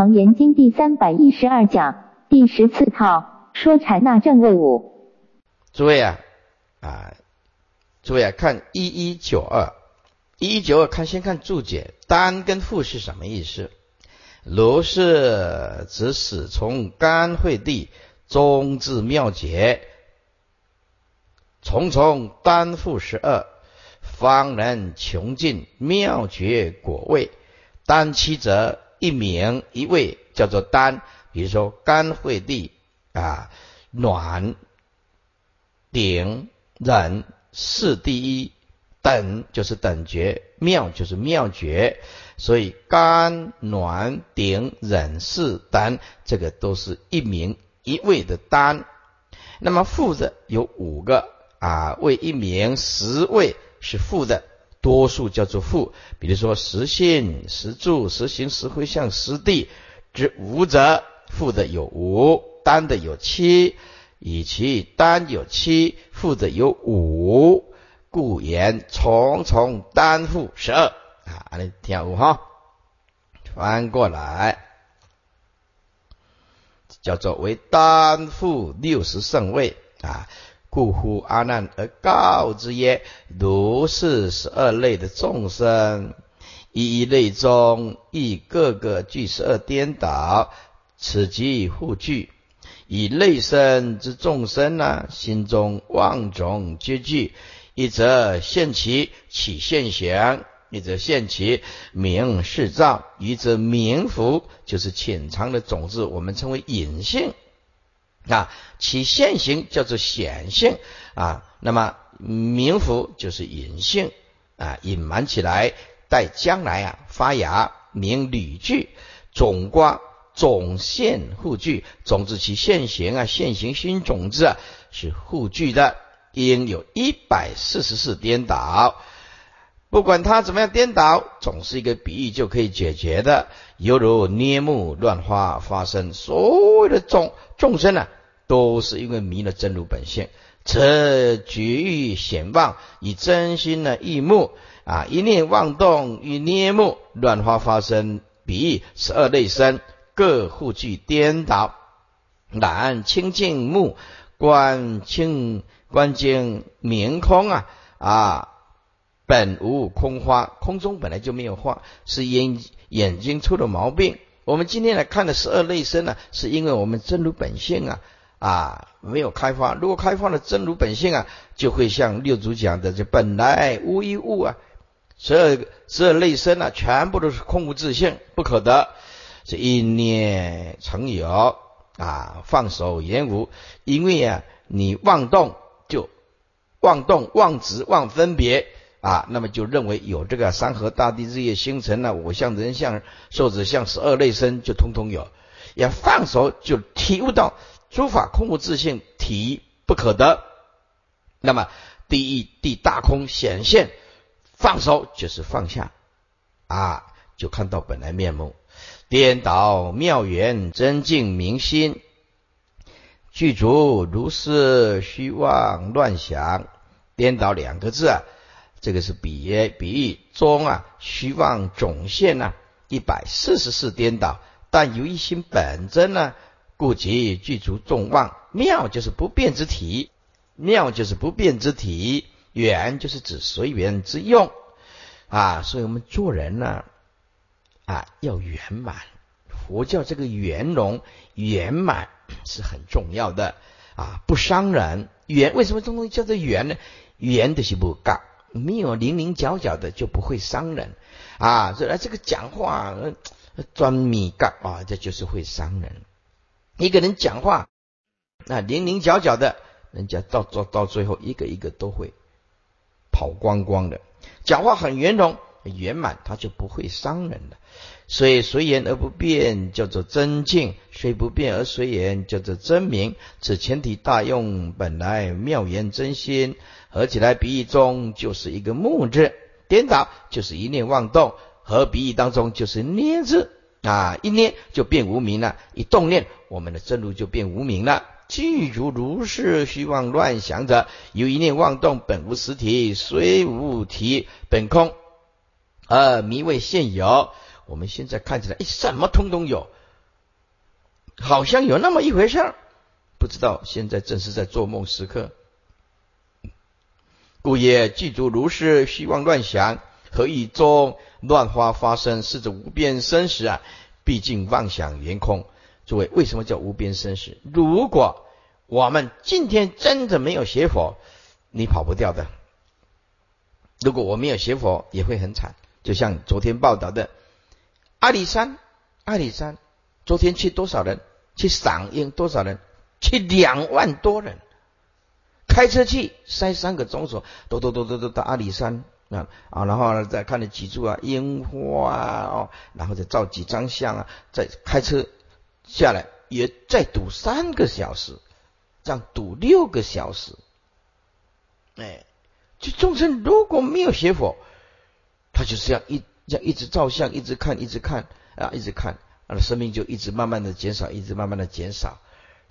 楞严经第三百一十二讲第十四套说禅那正位五。诸位啊啊，诸位啊，看一一九二，一一九二，看先看注解，单跟复是什么意思？如是指始从甘惠地，终至妙解，重重单复十二，方能穷尽妙觉果位。单七则。一名一位叫做丹，比如说甘惠地啊，暖顶忍是第一等就是等觉，妙就是妙觉，所以甘暖顶忍是丹，这个都是一名一位的丹。那么负的有五个啊，为一名十位是负的。多数叫做负，比如说实性、实住、实行、实回向、实地之无者，负的有五，单的有七，以其单有七，负的有五，故言重重单负十二啊！你听五哈，翻过来叫做为单负六十圣位啊。故乎阿难而告之曰：如是十二类的众生，一一类中亦各个具十二颠倒，此即互具。以类生之众生呢，心中万种皆具，一则现其起现行，一则现其名是照，一则名福，就是潜藏的种子，我们称为隐性。啊，其现行叫做显性啊，那么名符就是隐性啊，隐瞒起来，待将来啊发芽，名履具，种瓜种现互具，种子其现行啊，现行新种子啊是互具的，应有一百四十四颠倒，不管它怎么样颠倒，总是一个比喻就可以解决的，犹如捏木乱花发生，所有的众众生呢。都是因为迷了真如本性，则绝欲显望，以真心的意目啊，一念妄动与捏目乱花发生，比喻十二类生各互具颠倒。然清净目观清观经明空啊啊，本无空花，空中本来就没有花，是因眼睛出了毛病。我们今天来看的十二类生呢，是因为我们真如本性啊。啊，没有开发。如果开发了真如本性啊，就会像六祖讲的，这本来无一物啊，所有所有类生啊，全部都是空无自性，不可得。这一念成有啊，放手言无。因为啊，你妄动就妄动、妄执、妄分别啊，那么就认为有这个山河大地、日月星辰啊，我相、人相、寿子相、十二类生就通通有。要放手就体悟到。诸法空无自性，体不可得。那么第一地大空显现，放手就是放下啊，就看到本来面目。颠倒妙缘真境明心，具足如是虚妄乱想。颠倒两个字啊，这个是比喻比喻中啊虚妄总现呐，一百四十四颠倒，但由一心本真呢。故其具足众望，妙就是不变之体，妙就是不变之体，缘就是指随缘之用啊。所以我们做人呢，啊要圆满。佛教这个圆融圆满是很重要的啊，不伤人。圆为什么这东西叫做圆呢？圆的是不杠，没有零零角角的就不会伤人啊。所以这个讲话专米杠啊，这就是会伤人。一个人讲话，那零零角角的，人家到到到最后，一个一个都会跑光光的。讲话很圆融、圆满，他就不会伤人了。所以随言而不变，叫做真境；虽不变而随言，叫做真明。此前提大用，本来妙言真心，合起来比喻中就是一个木字，颠倒就是一念妄动，和比喻当中就是念字。啊，一念就变无名了，一动念，我们的真如就变无名了。具足如是虚妄乱想者，有一念妄动，本无实体，虽无体，本空，而迷为现有。我们现在看起来，哎，什么通通有好像有那么一回事儿，不知道现在正是在做梦时刻。故也记住如是虚妄乱想，何以中乱花发生？是指无边生死啊！毕竟妄想圆空。诸位，为什么叫无边生死？如果我们今天真的没有学佛，你跑不掉的。如果我没有学佛，也会很惨。就像昨天报道的阿里山，阿里山昨天去多少人？去赏樱多少人？去两万多人。开车去塞三个钟头，都都都都都到阿里山啊啊，然后呢再看了几柱啊樱花啊哦，然后再照几张相啊，再开车下来也再堵三个小时，这样堵六个小时。哎，就众生如果没有学佛，他就是这样一这样一直照相，一直看，一直看啊，一直看，啊，生命就一直慢慢的减少，一直慢慢的减少。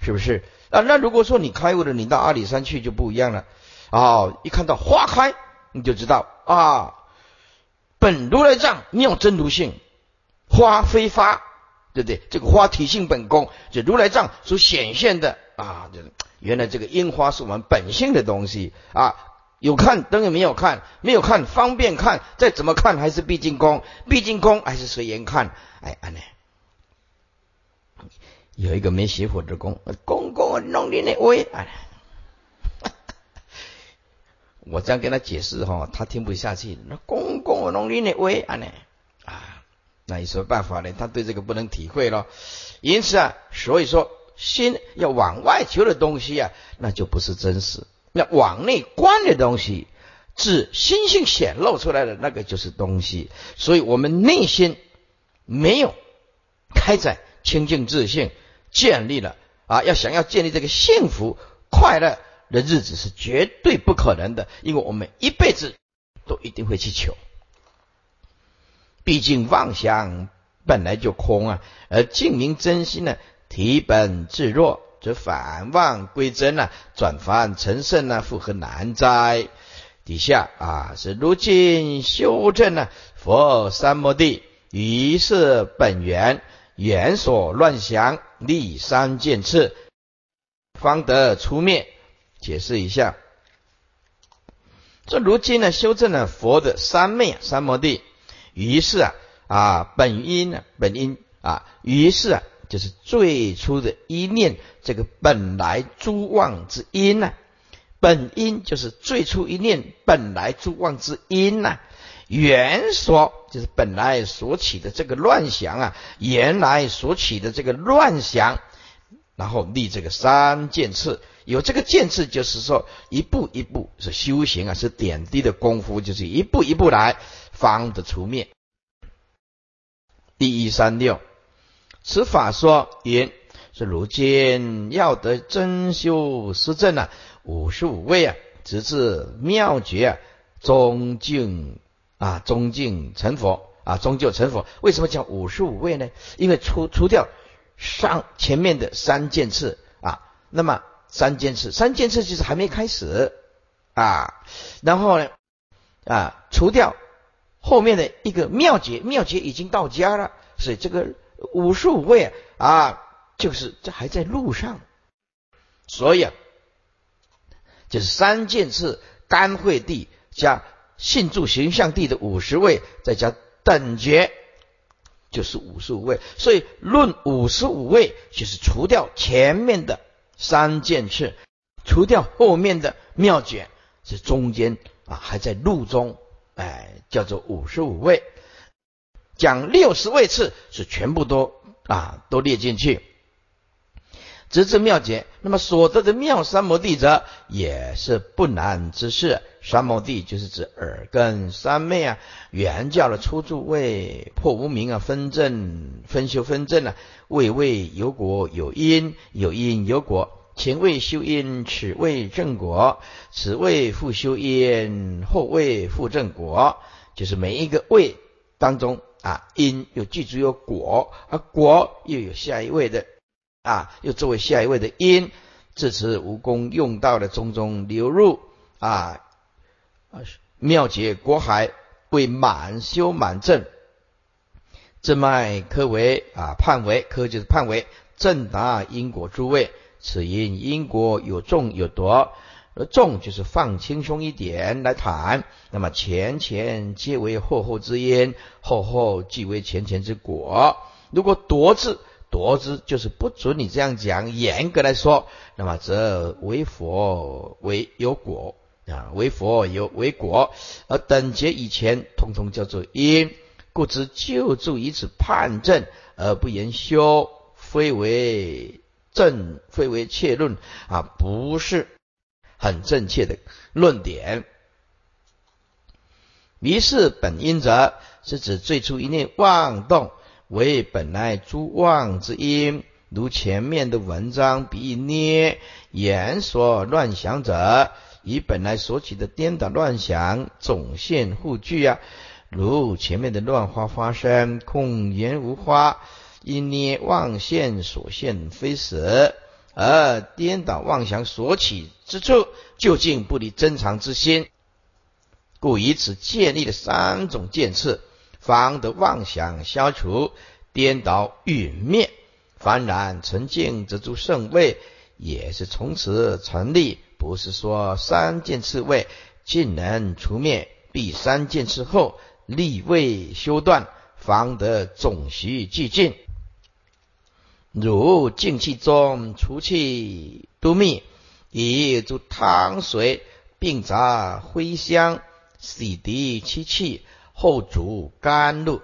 是不是啊？那如果说你开悟了，你到阿里山去就不一样了。哦，一看到花开，你就知道啊，本如来藏妙真如性，花非花，对不对？这个花体性本功，就如来藏所显现的啊，就原来这个樱花是我们本性的东西啊。有看等于没有看，没有看方便看，再怎么看还是毕竟空，毕竟空还是随缘看。哎，安内。有一个没学佛的公，公公弄你那威，哎，我这样跟他解释哈，他听不下去。那公公我弄你那威，啊呢，啊，那有什么办法呢？他对这个不能体会咯。因此啊，所以说心要往外求的东西啊，那就不是真实；那往内观的东西，自心性显露出来的那个就是东西。所以我们内心没有开展清净自信。建立了啊，要想要建立这个幸福快乐的日子是绝对不可能的，因为我们一辈子都一定会去求。毕竟妄想本来就空啊，而净明真心呢，体本自若，则反妄归真啊，转凡成圣啊，复何难哉？底下啊是如今修正呢，佛三摩地，于是本源。言所乱想，立三见次，方得出灭。解释一下，这如今呢，修正了佛的三昧三摩地，于是啊啊本因呢本因啊，于是啊就是最初的一念，这个本来诸妄之因呢，本因就是最初一念本来诸妄之因呢。原所就是本来所起的这个乱想啊，原来所起的这个乱想，然后立这个三剑次，有这个见次，就是说一步一步是修行啊，是点滴的功夫，就是一步一步来方得除灭。第一三六，此法说云是如今要得真修实证啊，五十五位啊，直至妙觉啊，终竟。啊，终竟成佛啊，终究成佛。为什么叫五十五位呢？因为除除掉上前面的三件事啊，那么三件事，三件事就是还没开始啊。然后呢，啊，除掉后面的一个妙劫，妙劫已经到家了，所以这个五十五位啊，就是这还在路上。所以啊，就是三件事，甘惠地加。信住形象地的五十位，再加等觉，就是五十五位。所以论五十五位，就是除掉前面的三件事，除掉后面的妙觉，是中间啊还在路中，哎，叫做五十五位。讲六十位次是全部都啊都列进去。直至妙解，那么所得的妙三摩地者，也是不难之事。三摩地就是指耳根三昧啊，原教的初住位破无明啊，分正分修分正啊，位位有果有因，有因有果。前位修因，此位正果；此位复修因，后位复正果。就是每一个位当中啊，因有具足有果，而果又有下一位的。啊，又作为下一位的因，至此无功用道的种种流入啊，妙解国海为满修满正，正脉科为啊，判为科就是判为正达因果诸位，此因因果有重有夺，而重就是放轻松一点来谈。那么前前皆为后后之因，后后即为前前之果。如果夺字夺之就是不准你这样讲，严格来说，那么则为佛为有果啊，为佛有为果，而等节以前通通叫做因。故知就助以此判证而不言修，非为正，非为切论啊，不是很正确的论点。于是本因者，是指最初一念妄动为本来诸妄之因，如前面的文章比喻捏言所乱想者，以本来所起的颠倒乱想总现互具啊。如前面的乱花发生，空言无花，因捏妄现所现非实，而颠倒妄想所起之处，究竟不离真常之心，故以此建立了三种见次，方得妄想消除，颠倒欲灭，幡然纯净，则诸圣位也是从此成立。不是说三件次位尽能除灭，必三件次后。立位修断，方得总须寂静。如净气中除气都密，以诸汤水并杂灰香，洗涤其气，后足甘露。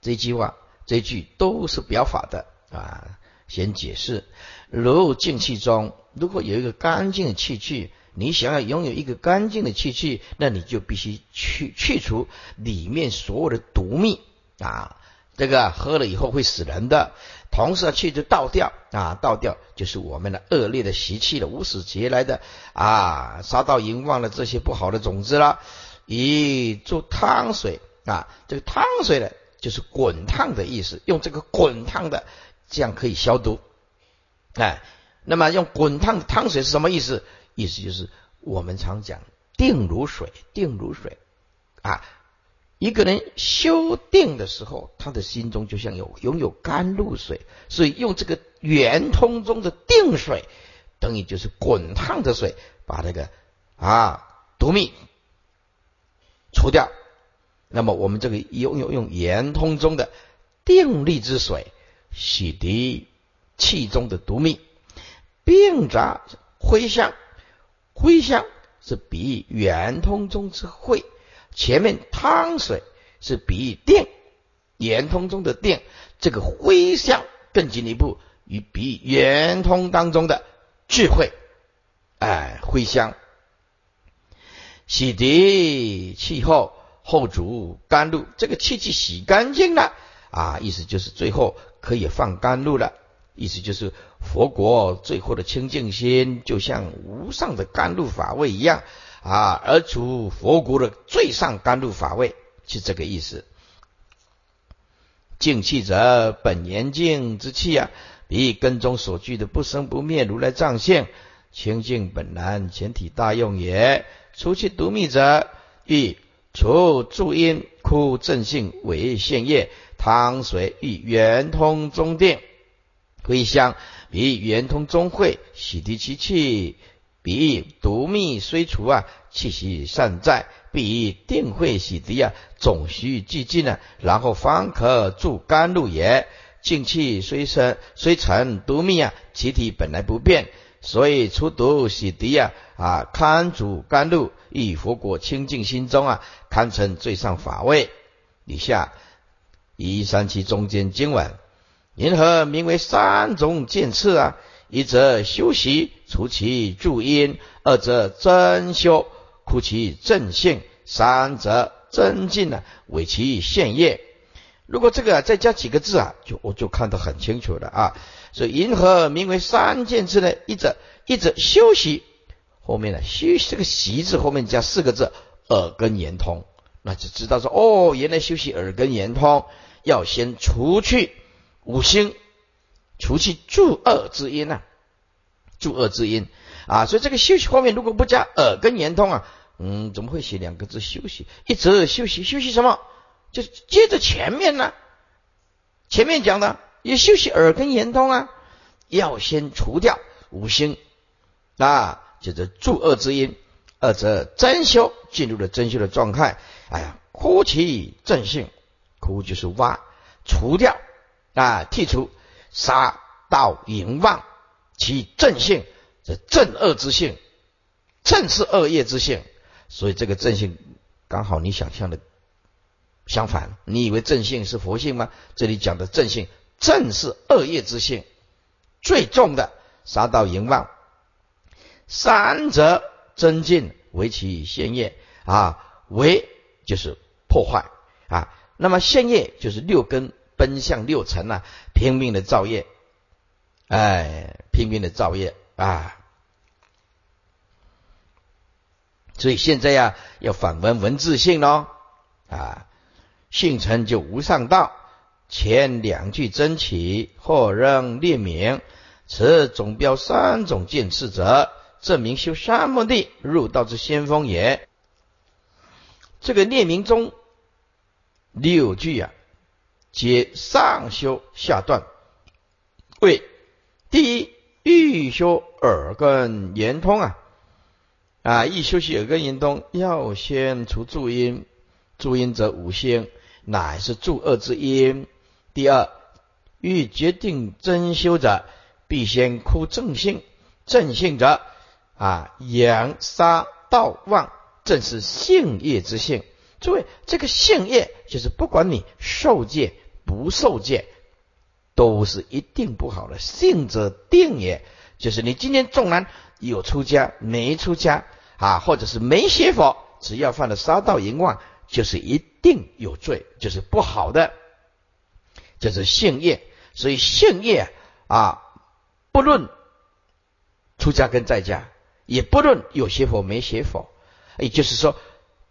这句话，这句都是表法的啊。先解释，如净气中，如果有一个干净的气去。你想要拥有一个干净的气气，那你就必须去去除里面所有的毒蜜啊！这个喝了以后会死人的。同时，气就倒掉啊，倒掉就是我们的恶劣的习气了，无始劫来的啊，杀到淫妄的这些不好的种子了。以做汤水啊，这个汤水呢，就是滚烫的意思，用这个滚烫的，这样可以消毒。哎，那么用滚烫的汤水是什么意思？意思就是我们常讲定如水，定如水啊！一个人修定的时候，他的心中就像有拥有甘露水，所以用这个圆通中的定水，等于就是滚烫的水，把这个啊毒蜜除掉。那么我们这个拥有用圆通中的定力之水，洗涤气中的毒蜜，并杂灰香。灰香是比喻圆通中之慧，前面汤水是比喻定，圆通中的定，这个灰香更进一步与比喻圆通当中的智慧，哎，灰香洗涤气后后煮甘露，这个气气洗干净了啊，意思就是最后可以放甘露了。意思就是佛国最后的清净心，就像无上的甘露法味一样啊，而处佛国的最上甘露法味，是这个意思。净气者，本严净之气啊，比根中所具的不生不灭如来藏性，清净本然全体大用也。除其独密者，欲除助因枯正性为现业，汤水欲圆通中定。归香，比圆通中会，洗涤其气；比喻毒蜜虽除啊，气息尚在；比定会洗涤啊，总须寂静啊，然后方可助甘露也。静气虽生虽成毒密啊，其体本来不变，所以除毒洗涤啊啊，堪主甘露，以佛果清净心中啊，堪称最上法位。以下一三七中间经文。因何名为三种见次啊？一则修习除其助因，二则真修苦其正性，三则增进呢为其现业。如果这个再加几个字啊，就我就看得很清楚了啊。所以因何名为三见之呢？一则一则休息后面呢，休息这个习字后面加四个字耳根圆通，那就知道说哦，原来休息耳根圆通要先除去。五星除去助恶之因呐，助恶之因啊，所以这个休息后面如果不加耳根圆通啊，嗯，怎么会写两个字休息？一则休息，休息什么？就接着前面呢，前面讲的也休息耳根圆通啊，要先除掉五星啊，就是助恶之因，二则真修进入了真修的状态。哎呀，枯其正性，枯就是挖，除掉啊，剔除杀盗淫妄其正性，这正恶之性，正是恶业之性。所以这个正性刚好你想象的相反，你以为正性是佛性吗？这里讲的正性正是恶业之性最重的杀盗淫妄，三者增进为其现业啊，为就是破坏啊，那么现业就是六根奔向六尘啊，拼命的造业，哎，拼命的造业啊。所以现在呀，要反闻文字性喽啊，性成就无上道。前两句真起，后仍列名。此总标三种见次者，证明修三摩地入道之先锋也。这个列名中六句啊，皆上修下断。为第一，欲修耳根圆通啊。啊！一休息耳根圆通，要先除助因，助因则五星，乃是助恶之因。第二，欲决定真修者，必先枯正性。正性者，啊，阳杀道旺，正是性业之性。诸位，这个性业就是不管你受戒不受戒，都是一定不好的。性者定也，就是你今天纵然。有出家没出家啊，或者是没学佛，只要犯了杀盗淫妄，就是一定有罪，就是不好的，就是性业。所以性业啊，不论出家跟在家，也不论有学佛没学佛，也就是说，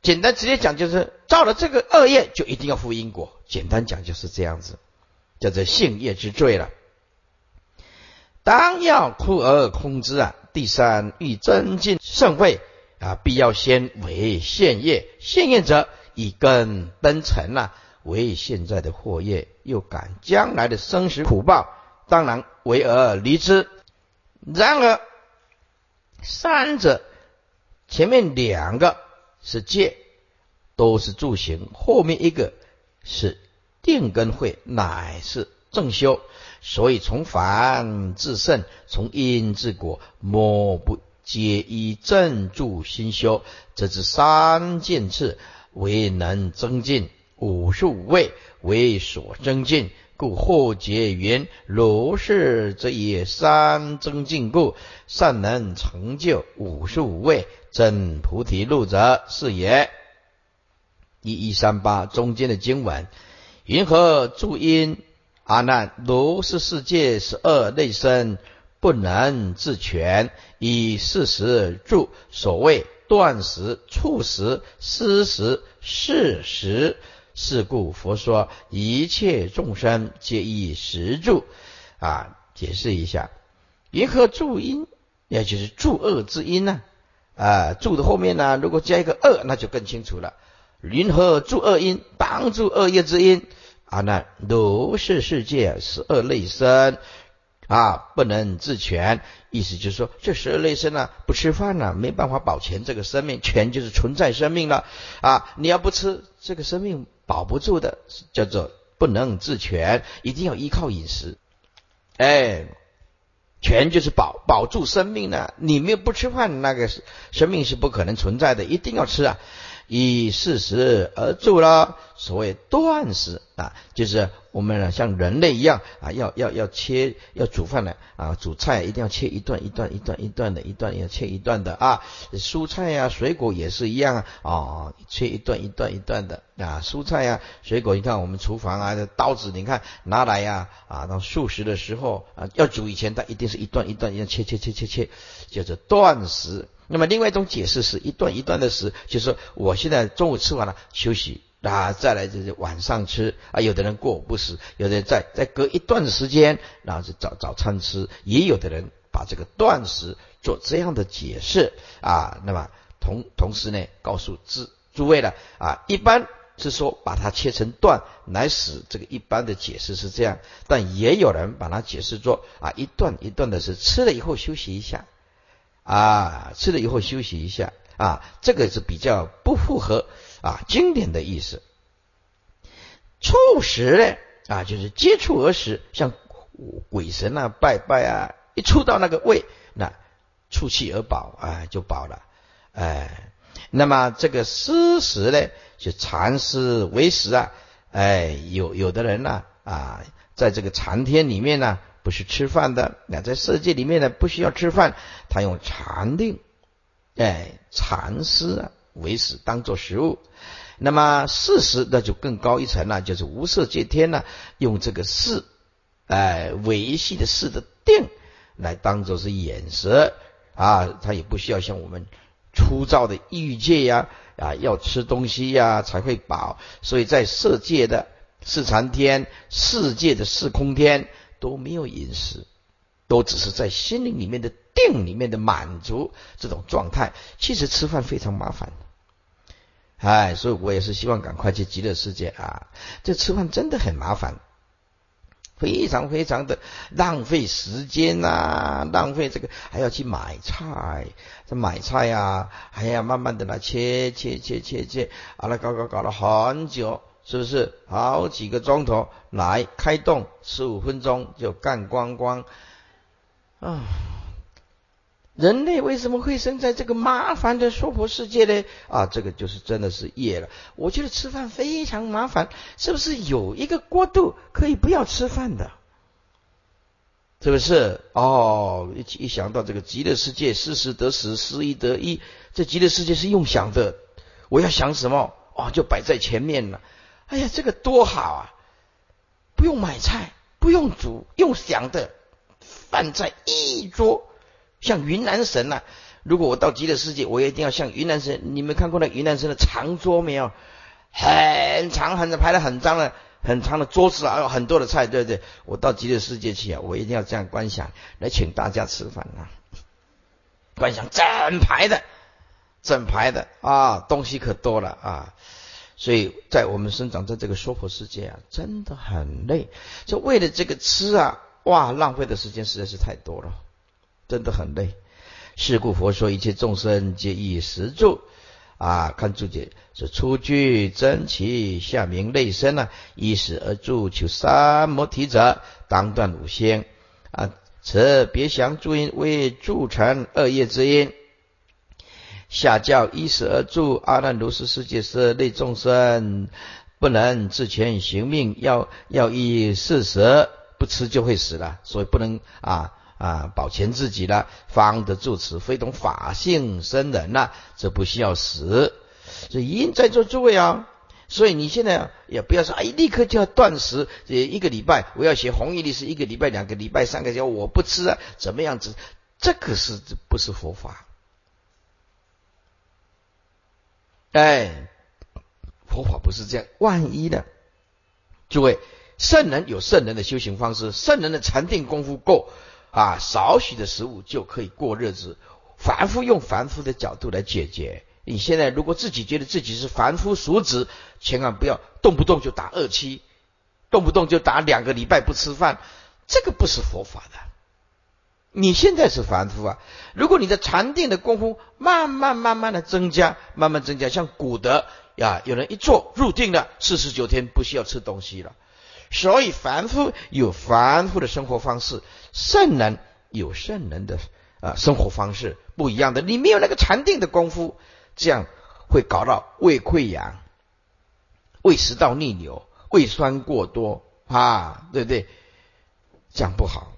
简单直接讲，就是造了这个恶业，就一定要负因果。简单讲就是这样子，叫做性业之罪了。当要枯而空之啊！第三欲增进盛会啊，必要先为现业。现业者以根登尘啊，为现在的祸业，又感将来的生死苦报，当然为而离之。然而三者前面两个是戒，都是助行；后面一个是定根会，乃是正修。所以从凡至圣，从因至果，莫不皆以正助心修。这是三件次，为能增进五十五位为所增进，故或结云：如是则也三增进故，善能成就五十五位真菩提路者是也。一一三八中间的经文，云何助因？阿难，如是世界十二内身不能自全，以事实著所谓断食、触食、思食、事实。是故佛说一切众生皆以实住。啊，解释一下，云何助因？也就是助恶之因呢？啊，助的后面呢，如果加一个恶，那就更清楚了。云何助恶因？帮助恶业之因。啊？那，如是世界十二类身啊，不能自全。意思就是说，这十二类身呢，不吃饭呢，没办法保全这个生命，全就是存在生命了啊！你要不吃，这个生命保不住的，叫做不能自全，一定要依靠饮食。哎，全就是保保住生命呢，你没有不吃饭，那个生命是不可能存在的，一定要吃啊。以事实而住啦，所谓断食啊，就是我们呢像人类一样啊，要要要切要煮饭呢啊，煮菜一定要切一段一段一段一段的，一段要切一段的啊。蔬菜呀水果也是一样啊，切一段一段一段的啊。蔬菜呀水果，你看我们厨房啊，刀子你看拿来呀啊，当素食的时候啊，要煮以前它一定是一段一段一样切切切切切，叫做断食。那么另外一种解释是一段一段的食，就是我现在中午吃完了休息啊，再来就是晚上吃啊。有的人过午不食，有的人再再隔一段时间，然后是早早餐吃。也有的人把这个断食做这样的解释啊。那么同同时呢，告诉诸诸位了啊，一般是说把它切成段来使这个一般的解释是这样，但也有人把它解释做啊一段一段的是吃了以后休息一下啊吃了以后休息一下啊这个是比较不符合啊经典的意思。触食呢啊就是接触而食，像鬼神啊拜拜啊一触到那个胃那触气而饱啊就饱了哎。那么这个思食呢，就禅师为食啊，哎，有有的人呢啊，在这个禅天里面呢，不是吃饭的，那在世界里面呢，不需要吃饭，他用禅定，哎，禅师啊为食当做食物。那么事实那就更高一层了，就是无色界天呢，用这个四，哎，维系的四的定来当做是眼食啊，他也不需要像我们。粗糙的欲界呀，啊，要吃东西呀才会饱，所以在色界的四禅天、世界的四空天都没有饮食，都只是在心灵里面的定里面的满足这种状态。其实吃饭非常麻烦，哎，所以我也是希望赶快去极乐世界啊！这吃饭真的很麻烦。非常非常的浪费时间呐，浪费这个还要去买菜，这买菜呀，还要慢慢的来切切切切切，啊，来搞搞搞了很久，是不是？好几个钟头来开动，十五分钟就干光光啊。人类为什么会生在这个麻烦的娑婆世界呢？啊，这个就是真的是业了。我觉得吃饭非常麻烦，是不是有一个国度可以不要吃饭的？是不是？哦，一一想到这个极乐世界，失十得十，失一得一，这极乐世界是用想的。我要想什么？哦，就摆在前面了。哎呀，这个多好啊！不用买菜，不用煮，用想的，饭在一桌。像云南神呐，如果我到极乐世界，我一定要像云南神。你们看过那云南神的长桌没有？很长，很长，排了很长的、很长的桌子啊，有很多的菜，对不对？我到极乐世界去啊，我一定要这样观想来请大家吃饭啊。观想整排的，整排的啊，东西可多了啊。所以在我们生长在这个娑婆世界啊，真的很累。就为了这个吃啊，哇，浪费的时间实在是太多了。真的很累，是故佛说一切众生皆以食住啊。看注解是出具真气，下明内身啊，依食而住，求三摩提者，当断五仙啊。此别降诸因为助成恶业之因。下教依食而住，阿难如是世界是类众生不能自全行命，要要依事实不吃就会死了，所以不能啊。啊，保全自己了，方得住持，非同法性生人呐，这不需要死。所以因在座诸位啊，所以你现在也不要说，哎，立刻就要断食，这一个礼拜我要写弘一律师，一个礼拜、两个礼拜、三个月我不吃啊，怎么样子？这个是不是佛法？哎，佛法不是这样。万一呢？诸位，圣人有圣人的修行方式，圣人的禅定功夫够。啊，少许的食物就可以过日子。凡夫用凡夫的角度来解决。你现在如果自己觉得自己是凡夫俗子，千万不要动不动就打二七，动不动就打两个礼拜不吃饭，这个不是佛法的。你现在是凡夫啊，如果你的禅定的功夫慢慢慢慢的增加，慢慢增加，像古德呀，有人一坐入定了，四十九天不需要吃东西了。所以凡夫有凡夫的生活方式，圣人有圣人的啊生活方式不一样的。你没有那个禅定的功夫，这样会搞到胃溃疡、胃食道逆流、胃酸过多啊，对不对？讲不好。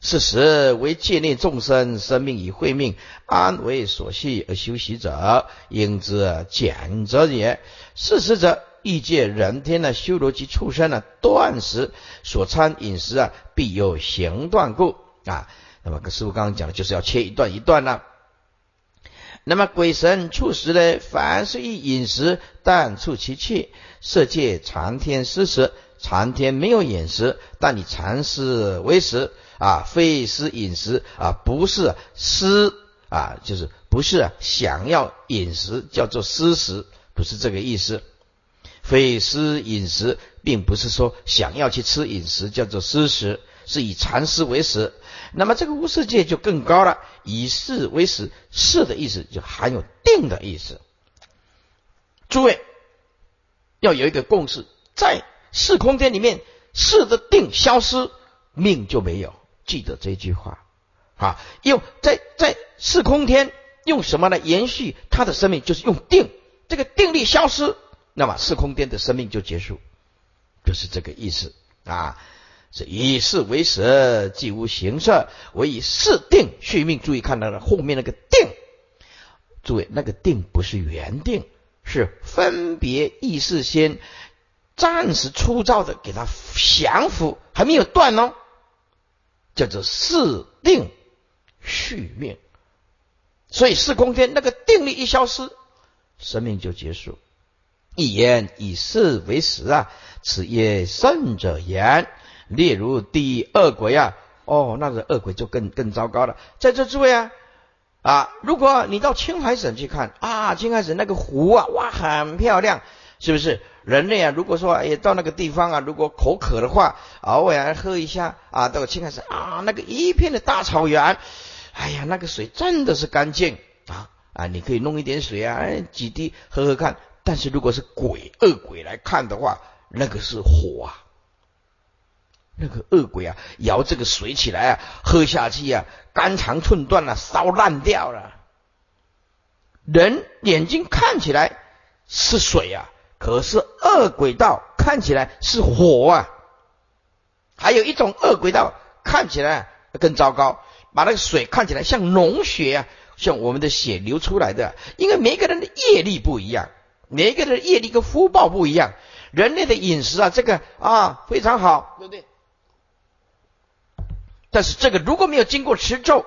事实为界内众生生命以慧命安为所系而修习者，应之简则也。事实者。欲界人天的修罗及畜生呢，断食所餐饮食啊，必有行断故啊。那么跟师傅刚刚讲的，就是要切一段一段呢。那么鬼神畜食呢，凡是一饮食，但触其气。色界常天施食，常天没有饮食，但你禅师为食啊，非施饮食啊，不是思啊，就是不是想要饮食，叫做思食，不是这个意思。非施饮食，并不是说想要去吃饮食叫做思食，是以禅思为食。那么这个无世界就更高了，以事为食，事的意思就含有定的意思。诸位要有一个共识，在四空间里面，事的定消失，命就没有。记得这句话啊！用在在四空天用什么来延续他的生命？就是用定，这个定力消失。那么四空天的生命就结束，就是这个意思啊！是以事为食，既无形色，唯以事定续命。注意看到了后面那个定，诸位那个定不是原定，是分别意识先暂时粗糙的给它降服，还没有断哦，叫做四定续命。所以四空天那个定力一消失，生命就结束。一言以事为实啊，此曰圣者言。例如第二鬼啊，哦，那个恶鬼就更更糟糕了。在这诸位啊啊，如果你到青海省去看啊，青海省那个湖啊，哇，很漂亮，是不是？人类啊，如果说也到那个地方啊，如果口渴的话，偶尔喝一下啊，到青海省啊，那个一片的大草原，哎呀，那个水真的是干净啊啊，你可以弄一点水啊，几滴喝喝看。但是如果是鬼恶鬼来看的话，那个是火啊，那个恶鬼啊，摇这个水起来啊，喝下去啊，肝肠寸断了，烧烂掉了。人眼睛看起来是水啊，可是恶轨道看起来是火啊。还有一种恶轨道看起来更糟糕，把那个水看起来像脓血啊，像我们的血流出来的，因为每个人的业力不一样。每个人的业力跟福报不一样，人类的饮食啊，这个啊非常好，对不对？但是这个如果没有经过持咒，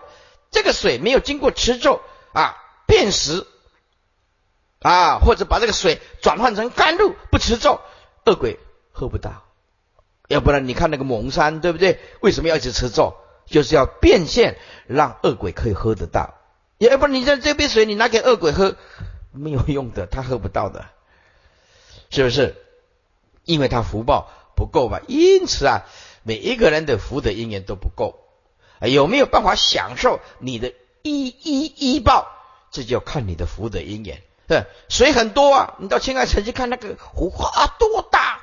这个水没有经过持咒啊变食啊，或者把这个水转换成甘露不持咒，恶鬼喝不到。要不然你看那个蒙山，对不对？为什么要一直持咒？就是要变现，让恶鬼可以喝得到。要不你在这杯水你拿给恶鬼喝。没有用的，他喝不到的，是不是？因为他福报不够嘛。因此啊，每一个人的福德因缘都不够，有没有办法享受你的一一一报？这就要看你的福德因缘。对，水很多啊，你到青海城去看那个湖啊，多大？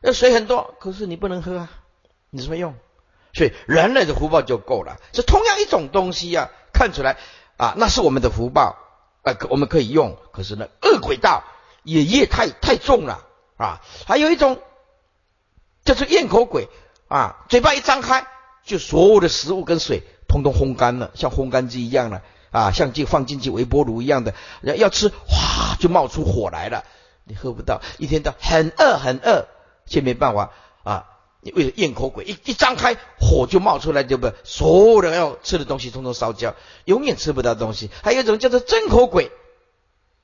那水很多，可是你不能喝啊，你什么用？所以人类的福报就够了。是同样一种东西啊，看出来啊，那是我们的福报。呃，我们可以用，可是呢，恶鬼道也业太太重了啊。还有一种就是咽口鬼啊，嘴巴一张开，就所有的食物跟水通通烘干了，像烘干机一样的啊，像就放进去微波炉一样的，要要吃，哗就冒出火来了，你喝不到，一天到很饿很饿，却没办法啊。你为了咽口鬼，一一张开火就冒出来，对不对？所有人要吃的东西通通烧焦，永远吃不到东西。还有一种叫做真口鬼，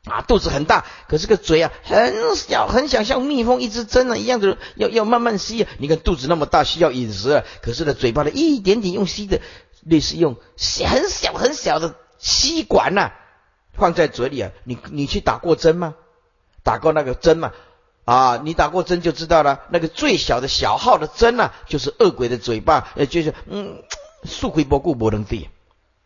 啊，肚子很大，可是个嘴啊很小，很小，像蜜蜂一只针啊一样的，要要慢慢吸啊。你看肚子那么大，需要饮食啊，可是呢，嘴巴的一点点用吸的，类似用很小很小的吸管呐，放在嘴里啊。你你去打过针吗？打过那个针吗？啊，你打过针就知道了。那个最小的小号的针呢，就是恶鬼的嘴巴，呃，就是嗯，速回波固不能地，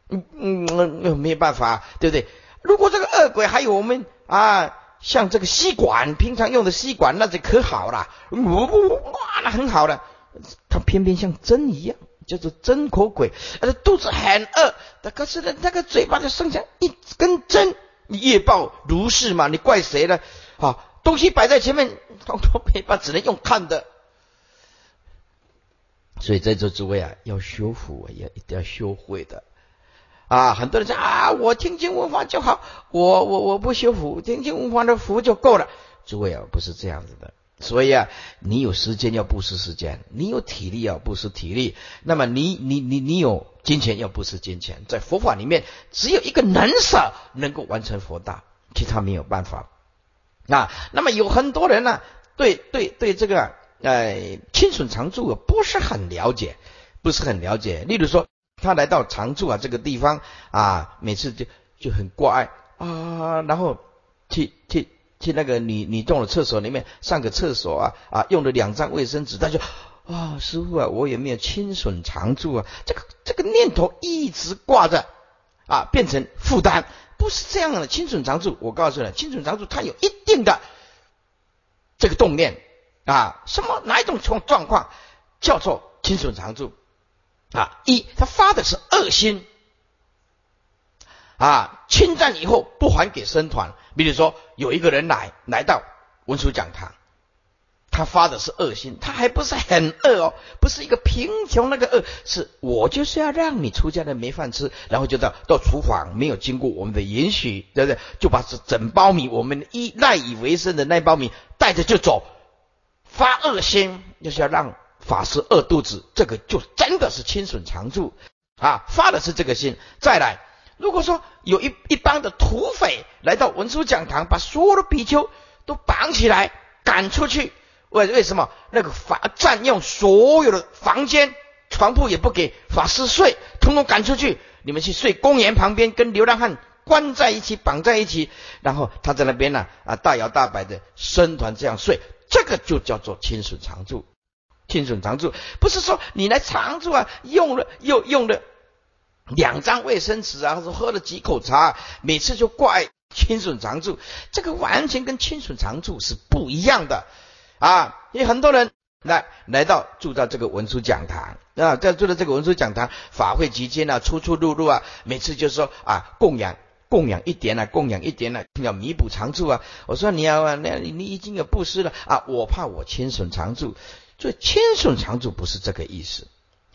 嗯嗯，那没办法，对不对？如果这个恶鬼还有我们啊，像这个吸管，平常用的吸管，那就可好了，哇，那很好了。它偏偏像针一样，叫做针口鬼，而且肚子很饿，可是呢，那个嘴巴就剩下一根针，你业报如是嘛？你怪谁呢？啊？东西摆在前面，通通没办法，只能用看的。所以在座诸位啊，要修福，要一定要修会的啊！很多人说啊，我听经闻法就好，我我我不修福，听经闻法的福就够了。诸位啊，不是这样子的。所以啊，你有时间要布施时间，你有体力要布施体力，那么你你你你有金钱要布施金钱。在佛法里面，只有一个能舍能够完成佛道，其他没有办法。啊，那么有很多人呢，对对对这个呃清损常住不是很了解，不是很了解。例如说，他来到常住啊这个地方啊，每次就就很怪啊，然后去去去那个女女众的厕所里面上个厕所啊啊，用了两张卫生纸，他就啊，师傅啊，我有没有亲损常住啊？这个这个念头一直挂着啊，变成负担，不是这样的。亲损常住，我告诉你，亲损常住它有一定的这个动念啊，什么哪一种状状况叫做亲损常住啊？一，他发的是恶心。啊，侵占以后不还给僧团。比如说，有一个人来来到文殊讲堂，他发的是恶心，他还不是很饿哦，不是一个贫穷那个饿，是我就是要让你出家的没饭吃，然后就到到厨房，没有经过我们的允许，对不对？就把这整包米，我们一赖以为生的那包米带着就走，发恶心就是要让法师饿肚子，这个就真的是亲损常住啊，发的是这个心，再来。如果说有一一帮的土匪来到文殊讲堂，把所有的比丘都绑起来赶出去，为为什么？那个法占用所有的房间、床铺也不给法师睡，统统赶出去，你们去睡公园旁边，跟流浪汉关在一起，绑在一起，然后他在那边呢啊大摇大摆的僧团这样睡，这个就叫做亲损常住。亲损常住不是说你来常住啊，用了又用了。两张卫生纸啊，或者喝了几口茶，每次就怪亲损常住，这个完全跟亲损常住是不一样的啊！因为很多人来来到住到这个文殊讲堂啊，在住到这个文殊讲堂，法会期间啊，出出入入啊，每次就说啊，供养供养一点啊，供养一点啊，要弥补常住啊。我说你要那你你已经有布施了啊，我怕我亲损常住，所以亲损常住不是这个意思。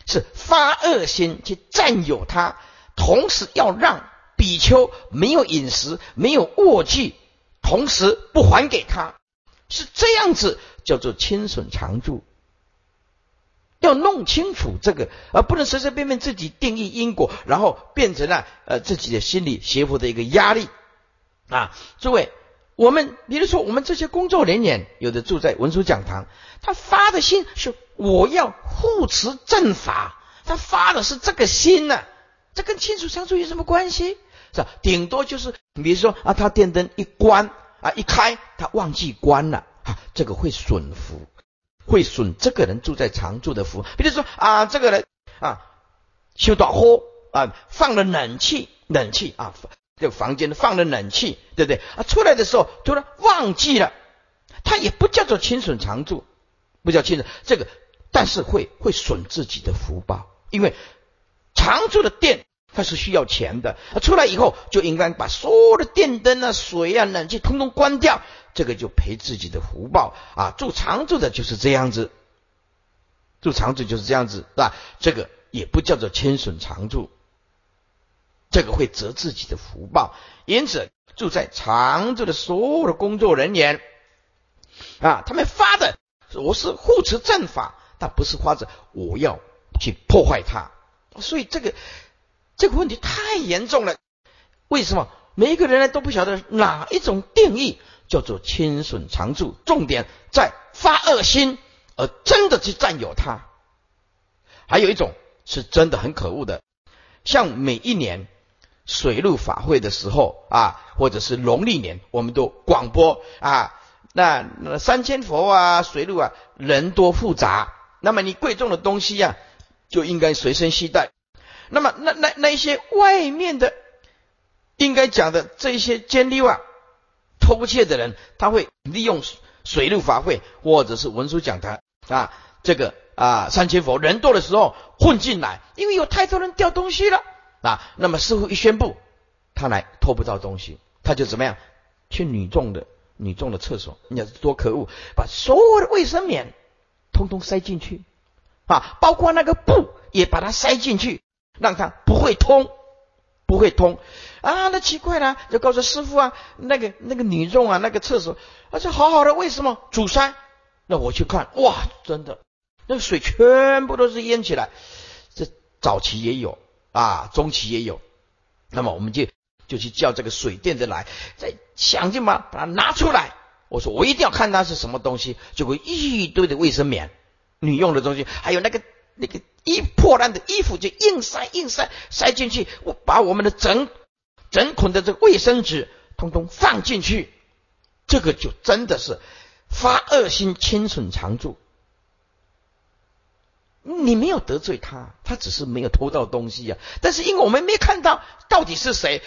是发恶心去占有他，同时要让比丘没有饮食、没有卧具，同时不还给他，是这样子叫做亲损常住。要弄清楚这个，而不能随随便便自己定义因果，然后变成了呃自己的心理邪佛的一个压力啊！诸位，我们比如说我们这些工作人员，有的住在文殊讲堂，他发的心是。我要护持正法，他发的是这个心呢，这跟亲属相处有什么关系？是吧？顶多就是，比如说啊，他电灯一关啊一开，他忘记关了啊，这个会损福，会损这个人住在常住的福。比如说啊，这个人啊修短火啊，放了冷气，冷气啊，这个房间放了冷气，对不对？啊，出来的时候突然忘记了，他也不叫做亲损常住，不叫亲损这个。但是会会损自己的福报，因为常住的电它是需要钱的，出来以后就应该把所有的电灯啊、水啊、冷气通通关掉，这个就赔自己的福报啊！住常住的就是这样子，住常住就是这样子，是吧？这个也不叫做千损常住，这个会折自己的福报。因此，住在常住的所有的工作人员啊，他们发的我是护持正法。但不是花着我要去破坏它，所以这个这个问题太严重了。为什么每一个人呢都不晓得哪一种定义叫做亲损常住？重点在发恶心而真的去占有它。还有一种是真的很可恶的，像每一年水陆法会的时候啊，或者是农历年，我们都广播啊，那三千佛啊，水陆啊，人多复杂。那么你贵重的东西呀，就应该随身携带。那么那那那一些外面的，应该讲的这些奸利啊、偷窃的人，他会利用水陆法会或者是文书讲堂啊，这个啊三千佛人多的时候混进来，因为有太多人掉东西了啊。那么师傅一宣布，他来偷不到东西，他就怎么样去女众的女众的厕所？你看多可恶，把所有的卫生棉。通通塞进去啊，包括那个布也把它塞进去，让它不会通，不会通啊。那奇怪了，就告诉师傅啊，那个那个女众啊，那个厕所啊，这好好的，为什么阻塞？那我去看，哇，真的，那个水全部都是淹起来。这早期也有啊，中期也有。那么我们就就去叫这个水电的来，再想尽办法把它拿出来。我说我一定要看它是什么东西，结果一堆的卫生棉，女用的东西，还有那个那个衣破烂的衣服，就硬塞硬塞塞进去。我把我们的整整捆的这个卫生纸通通放进去，这个就真的是发恶心，亲损常住。你没有得罪他，他只是没有偷到东西呀。但是因为我们没看到到底是谁，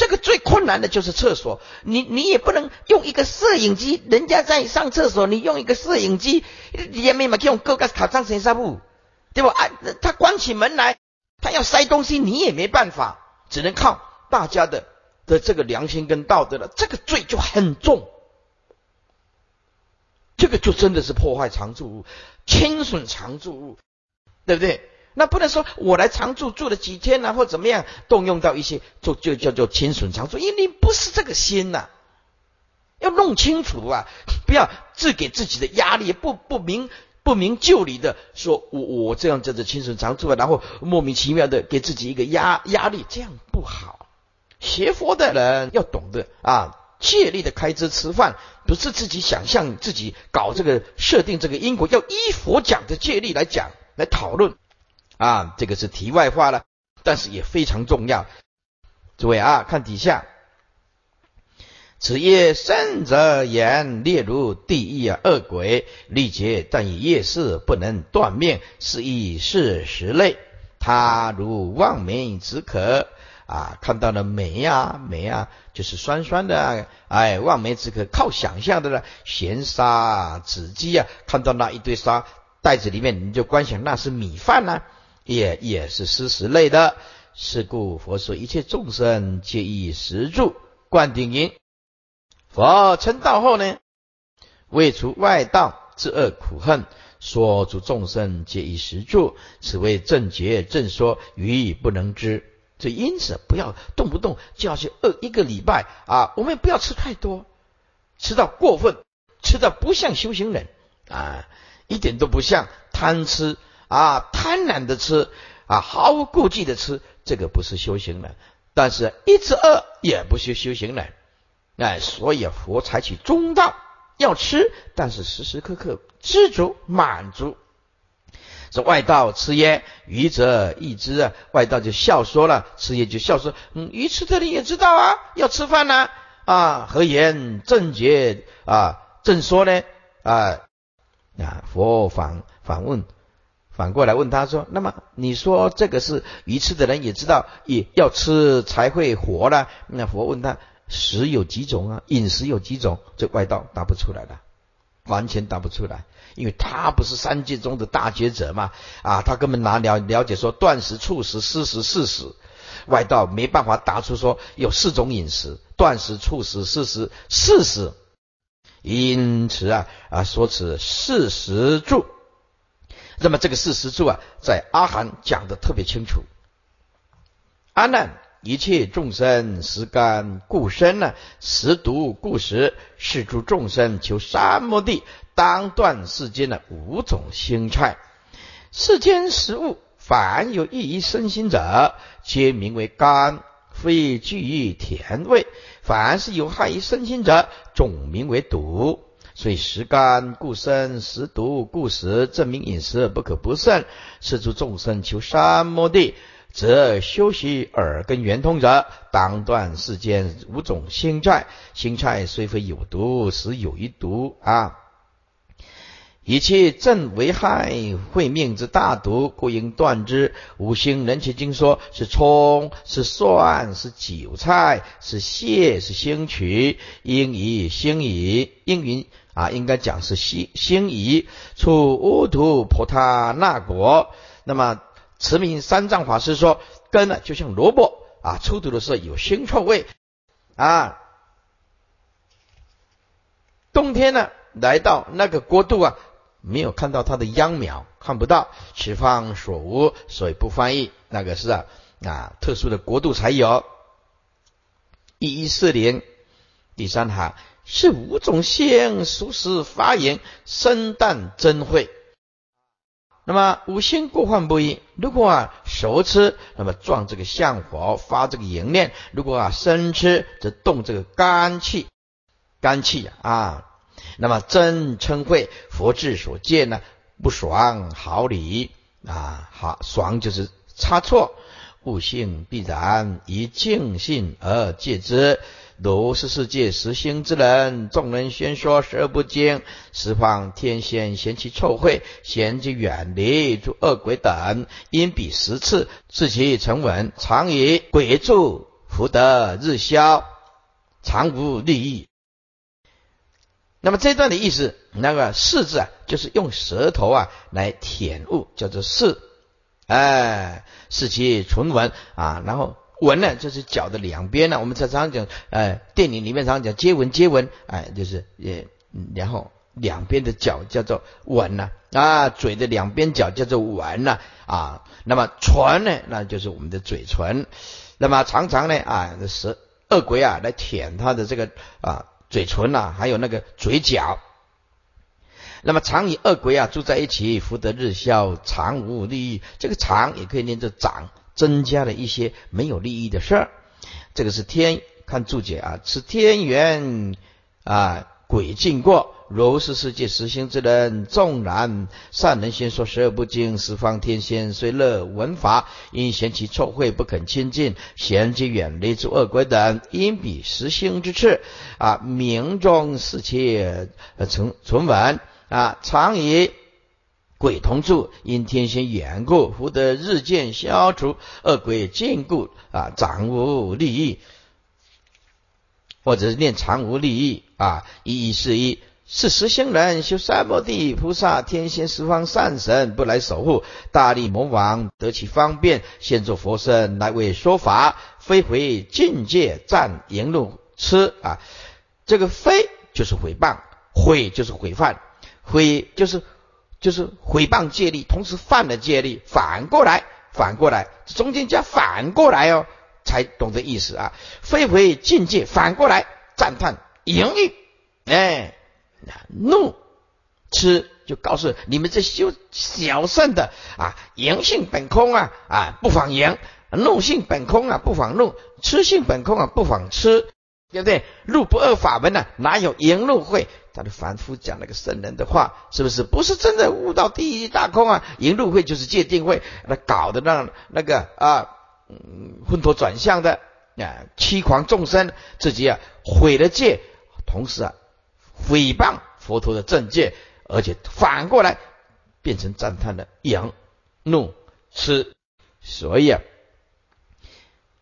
这个最困难的就是厕所。你你也不能用一个摄影机，人家在上厕所，你用一个摄影机，也没嘛用各个卡张神纱布，对吧？啊，他关起门来，他要塞东西，你也没办法，只能靠大家的的这个良心跟道德了。这个罪就很重，这个就真的是破坏常住物，侵损常住物。对不对？那不能说我来常住住了几天呢，或怎么样，动用到一些，就就叫做侵损常住，因为你不是这个心呐，要弄清楚啊，不要自给自己的压力，不不明不明就里的说，我我这样叫做侵损常住，然后莫名其妙的给自己一个压压力，这样不好。学佛的人要懂得啊，借力的开支吃饭，不是自己想象自己搞这个设定这个因果，要依佛讲的借力来讲。来讨论啊，这个是题外话了，但是也非常重要。诸位啊，看底下，此业生则言列如地狱啊，恶鬼力竭，但以夜事不能断面，是以事实类。他如望梅止渴啊，看到了梅呀，梅啊，就是酸酸的，哎，望梅止渴，靠想象的了。咸沙子鸡啊，看到那一堆沙。袋子里面，你就观想那是米饭呢，也也是施食类的。是故佛说一切众生皆以食住。灌顶音，佛成道后呢，为除外道之恶苦恨，说诸众生皆以食住，此为正觉正说，愚不能知。这因此不要动不动就要去饿一个礼拜啊！我们也不要吃太多，吃到过分，吃到不像修行人啊。一点都不像贪吃啊，贪婪的吃啊，毫无顾忌的吃，这个不是修行人。但是一直饿也不是修行人，哎，所以佛采取中道，要吃，但是时时刻刻知足满足。这外道吃耶，愚者亦知啊，外道就笑说了，吃耶就笑说，嗯，愚痴的人也知道啊，要吃饭呢啊，何言正觉啊，正说呢啊。啊！佛反反问，反过来问他说：“那么你说这个是愚痴的人也知道，也要吃才会活呢？”那佛问他：“食有几种啊？饮食有几种？”这外道答不出来了，完全答不出来，因为他不是三界中的大觉者嘛！啊，他根本哪了了解说断食、促食、施食、四食，外道没办法答出说有四种饮食：断食、促食、施食、四食。因此啊啊说此事实住，那么这个事实住啊，在阿含讲的特别清楚。阿难，一切众生食甘故生呢，食毒故食，是诸众生求三摩地，当断世间的五种腥菜。世间食物，凡有益于身心者，皆名为甘，非具于甜味。凡是有害于身心者，总名为毒。所以食甘故生，食毒故死。证明饮食不可不慎。是诸众生求三摩地，则修习耳根圆通者，当断世间五种心债。心菜虽非有毒，实有一毒啊。一切正为害会命之大毒，故应断之。五行人其经说是葱，是蒜，是韭菜，是蟹，是星渠，应以星以应云啊，应该讲是星星以出乌土婆他那果。那么慈明三藏法师说，根呢就像萝卜啊，出土的时候有腥臭味啊。冬天呢来到那个国度啊。没有看到它的秧苗，看不到，此方所无，所以不翻译。那个是啊啊，特殊的国度才有。一一四零第三行是五种性熟食发言生旦真会。那么五行过患不一，如果啊熟吃，那么壮这个相火，发这个淫念；如果啊生吃，则动这个肝气，肝气啊。那么真称慧佛智所见呢？不爽毫厘啊，好爽就是差错，悟性必然以净性而戒之。如是世界实心之人，众人宣说十二不经，十方天仙嫌其臭秽，嫌其远离诸恶鬼等，因彼十次，自其成文，常以鬼助福德日消，常无利益。那么这段的意思，那个“视”字啊，就是用舌头啊来舔物，叫做“视”。哎，视其唇纹啊，然后纹呢，就是脚的两边呢。我们常常讲，呃，电影里面常常讲接吻，接吻，哎，就是也，然后两边的脚叫做纹呐，啊，嘴的两边角叫做纹呐，啊，那么唇呢，那就是我们的嘴唇。那么常常呢，啊，舌恶鬼啊来舔他的这个啊。嘴唇呐，还有那个嘴角，那么常与恶鬼啊住在一起，福德日消，常无利益。这个常也可以念作长，增加了一些没有利益的事儿。这个是天看注解啊，是天缘啊，鬼尽过。如是世界实行之人，纵然善人先说十二不经，十方天仙虽乐闻法，因嫌其臭秽，不肯亲近，嫌其远离诸恶鬼等，因彼实行之次啊，名中世切存存稳啊，常以鬼同住，因天仙缘故，福德日渐消除，恶鬼尽故啊，长无利益，或者是念常无利益啊，一一是一。是实行人修三摩地菩萨天仙十方善神不来守护，大力魔王得其方便，现作佛身来为说法，飞回境界占言论吃啊！这个非就是毁谤，毁就是毁犯，毁就是就是毁谤戒律，同时犯了戒律，反过来反过来，中间加反过来哦，才懂得意思啊！飞回境界，反过来赞叹淫欲，哎。怒吃就告诉你们这修小善的啊，阳性本空啊啊，不妨阳；怒性本空啊，不妨怒；吃性本空啊，不妨吃，对不对？入不二法门呢，哪有阳怒会？他就反复讲那个圣人的话，是不是？不是真的悟到第一大空啊？阳怒会就是界定会，那搞得让那个啊，嗯昏头转向的啊，欺狂众生，自己啊毁了戒，同时啊。诽谤佛陀的正见，而且反过来变成赞叹的扬怒痴，所以啊，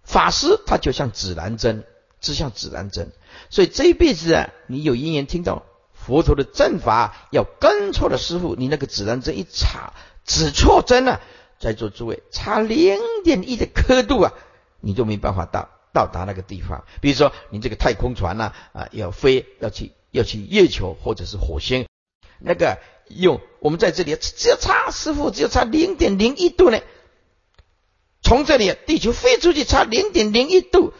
法师他就像指南针，只像指南针。所以这一辈子啊，你有因缘听到佛陀的正法，要跟错了师傅，你那个指南针一插，指错针了，在座诸位差零点一的刻度啊，你就没办法到到达那个地方。比如说你这个太空船呢，啊，要飞要去。要去月球或者是火星，那个用我们在这里只要差师傅只要差零点零一度呢，从这里地球飞出去差零点零一度，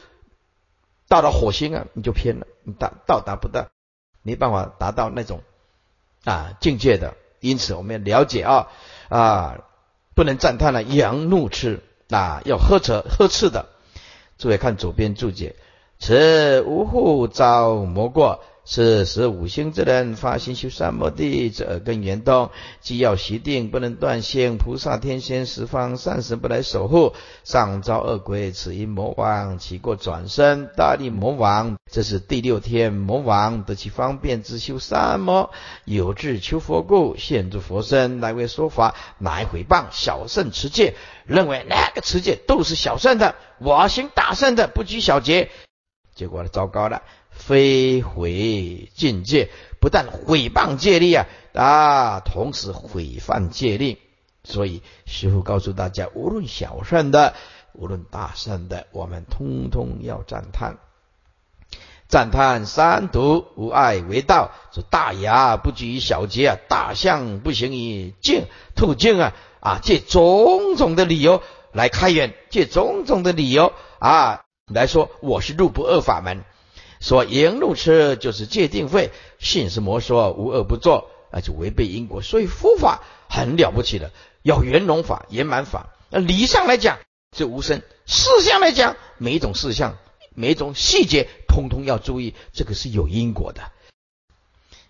到了火星啊你就偏了，你达到达不到，没办法达到那种啊境界的。因此我们要了解啊啊，不能赞叹了，扬怒吃啊，要呵斥呵斥的。诸位看左边注解，此无护遭魔过。是使五星之人发心修三摩地之耳根圆通，既要习定，不能断性。菩萨天仙十方善神不来守护，上遭恶鬼，此因魔王起过转身，大力魔王。这是第六天魔王得其方便之修三摩，有志求佛故，现诸佛身来为说法，乃毁谤小圣持戒，认为哪个持戒都是小圣的，我行大圣的，不拘小节。结果呢，糟糕了。非毁境界，不但毁谤戒律啊啊，同时毁犯戒律。所以师父告诉大家，无论小善的，无论大善的，我们通通要赞叹。赞叹三毒无碍为道，说大牙不拘于小节啊，大象不行于径途径啊啊，借种种的理由来开源，借种种的理由啊来说，我是入不二法门。说言路痴就是戒定慧，信是魔说无恶不作，那就违背因果。所以佛法很了不起的，要圆融法、圆满法。那理上来讲是无声，事项来讲每一种事项、每一种细节，通通要注意，这个是有因果的。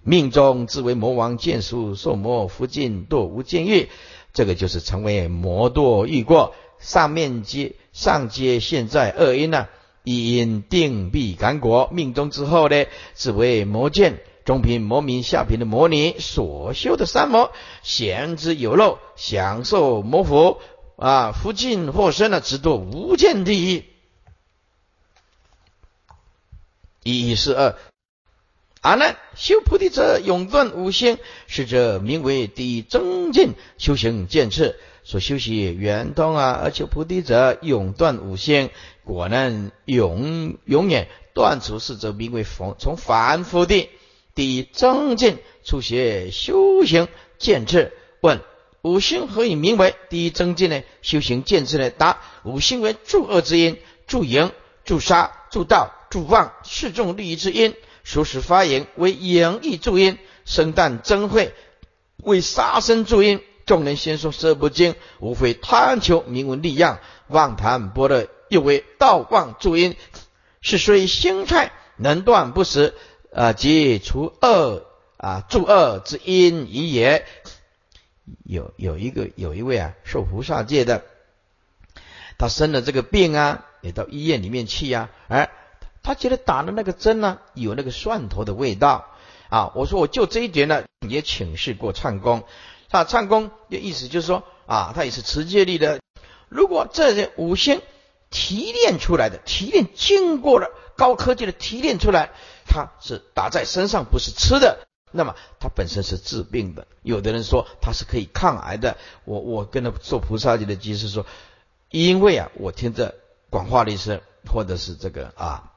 命中自为魔王，见书受魔，福尽堕无间狱，这个就是成为魔堕欲过。上面接上皆现在恶因呢？一因定必感果，命中之后呢，只为魔剑。中品魔名下品的魔女所修的三魔，闲之有漏，享受魔福啊，福尽祸生呢，直堕无间地狱。一是二，阿难修菩提者，永断五心，是者名为第一增进修行见次。所修习圆通啊，而求菩提者，永断五心，果能永永远断除四则名为从从凡夫地。第一增进初学修行见智。问五行何以名为第一增进呢？修行见智呢？答：五行为助恶之因，助淫、助杀、助盗、助妄，是众利益之因。熟识发言为淫逸助因，生旦增慧为杀生助因。众人先说色不精，无非贪求名闻利养，妄谈般若，又为道妄助因。是虽心态能断不死。啊，即除恶啊，助恶之因已也。有有一个有一位啊，受菩萨戒的，他生了这个病啊，也到医院里面去呀。哎，他觉得打的那个针呢，有那个蒜头的味道啊。我说我就这一点呢，也请示过唱功。他唱功的意思就是说啊，他也是持戒力的。如果这些五行提炼出来的，提炼经过了高科技的提炼出来。它是打在身上，不是吃的。那么它本身是治病的。有的人说它是可以抗癌的。我我跟他做菩萨戒的居士说，因为啊，我听着广化律师或者是这个啊，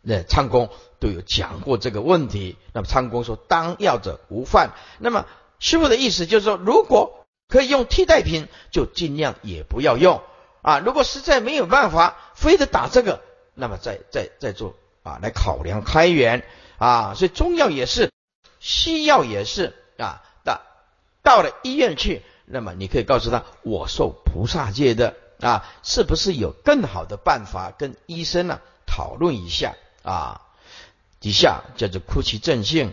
那唱功都有讲过这个问题。那么唱功说，当药者无犯。那么师傅的意思就是说，如果可以用替代品，就尽量也不要用啊。如果实在没有办法，非得打这个，那么再再再做。啊，来考量开源啊，所以中药也是，西药也是啊。到到了医院去，那么你可以告诉他，我受菩萨戒的啊，是不是有更好的办法跟医生呢讨论一下啊？底下叫做哭其正性，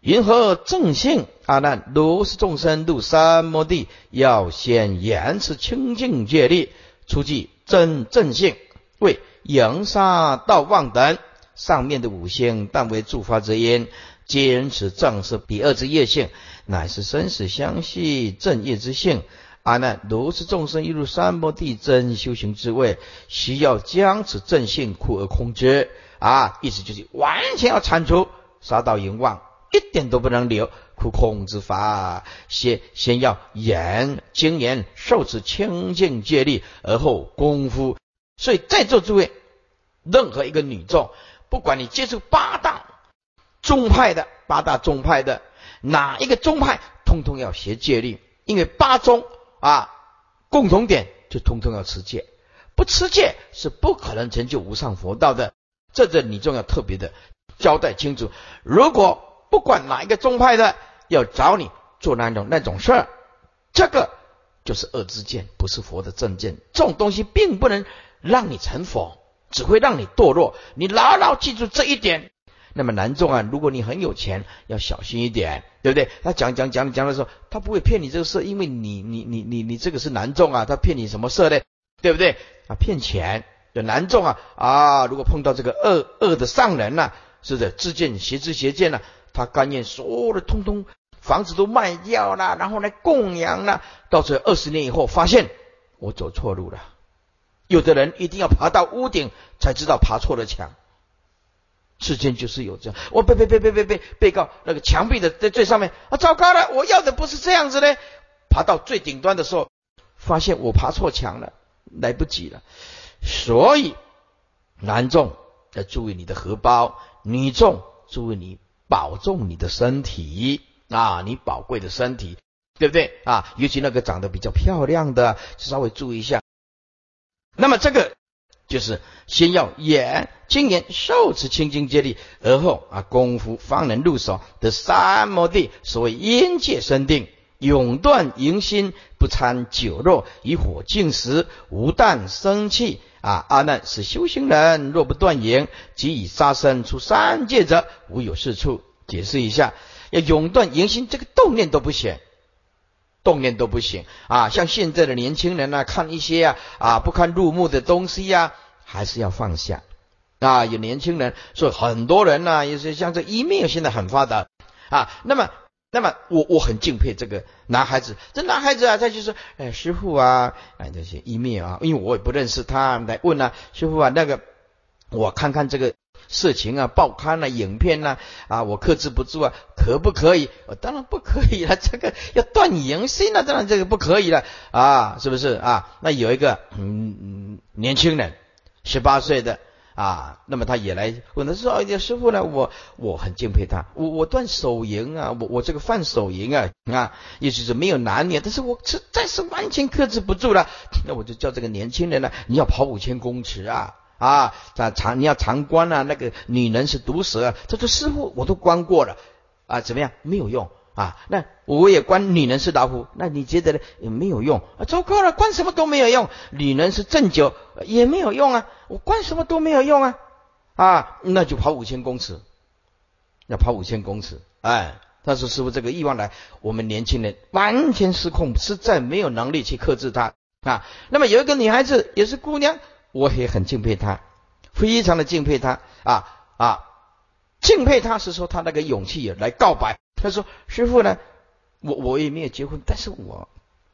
云何正性？阿难，如是众生入三摩地，要先言持清净戒律，出具真正性为。扬沙道旺等上面的五星，但为助发之因，坚持正是彼二之业性，乃是生死相续正业之性。阿难，如是众生一入三摩地真修行之位，需要将此正性苦而空之啊！意思就是完全要铲除杀道淫妄，一点都不能留，苦空之法。先先要严精严受持清净戒律，而后功夫。所以在座诸位，任何一个女众，不管你接触八大宗派的八大宗派的哪一个宗派，通通要学戒律，因为八宗啊共同点就通通要持戒，不持戒是不可能成就无上佛道的。这个女众要特别的交代清楚。如果不管哪一个宗派的要找你做那种那种事儿，这个就是恶之见，不是佛的正见。这种东西并不能。让你成佛，只会让你堕落。你牢牢记住这一点。那么南众啊，如果你很有钱，要小心一点，对不对？他讲讲讲讲的时候，他不会骗你这个事，因为你你你你你这个是南众啊，他骗你什么事呢？对不对？啊，骗钱的南众啊啊！如果碰到这个恶恶的上人呐，是的，自见邪知邪见呐，他甘愿所有的通通房子都卖掉了，然后来供养了，到这二十年以后，发现我走错路了。有的人一定要爬到屋顶才知道爬错了墙，世间就是有这样。我被被被被被被被告那个墙壁的在最上面啊，糟糕了！我要的不是这样子嘞。爬到最顶端的时候，发现我爬错墙了，来不及了。所以男众要注意你的荷包，女众注意你保重你的身体啊，你宝贵的身体，对不对啊？尤其那个长得比较漂亮的，稍微注意一下。那么这个就是先要眼精眼受持清净戒律，而后啊功夫方能入手的三摩地。所谓因界生定，永断淫心，不参酒肉，以火进食，无啖生气。啊，阿难是修行人，若不断言，即以杀生出三界者，无有是处。解释一下，要永断言心，这个动念都不行。动念都不行啊！像现在的年轻人呢，看一些啊啊不堪入目的东西呀，还是要放下啊。有年轻人，所以很多人呢，也是像这一面现在很发达啊。那么，那么我我很敬佩这个男孩子。这男孩子啊，他就说：“哎，师傅啊，哎这些一面啊，因为我也不认识他，来问啊，师傅啊，那个我看看这个。”色情啊，报刊啊，影片呐，啊，我克制不住啊，可不可以？我当然不可以了，这个要断淫心了，当然这个不可以了啊，是不是啊？那有一个嗯年轻人，十八岁的啊，那么他也来问他说：“哎，师傅呢？我我很敬佩他，我我断手淫啊，我我这个犯手淫啊啊，意思是没有男女，但是我实在是完全克制不住了，那我就叫这个年轻人呢，你要跑五千公尺啊。”啊，长你要长关啊，那个女人是毒蛇，啊。”他说师傅我都关过了啊，怎么样？没有用啊。那我也关女人是老虎，那你觉得呢？也没有用啊。糟糕了，关什么都没有用。女人是鸩酒也没有用啊，我关什么都没有用啊啊，那就跑五千公尺，要跑五千公尺。哎，他说师傅这个欲望来，我们年轻人完全失控，实在没有能力去克制它啊。那么有一个女孩子也是姑娘。我也很敬佩她，非常的敬佩她啊啊！敬佩她是说她那个勇气也来告白。他说：“师傅呢，我我也没有结婚，但是我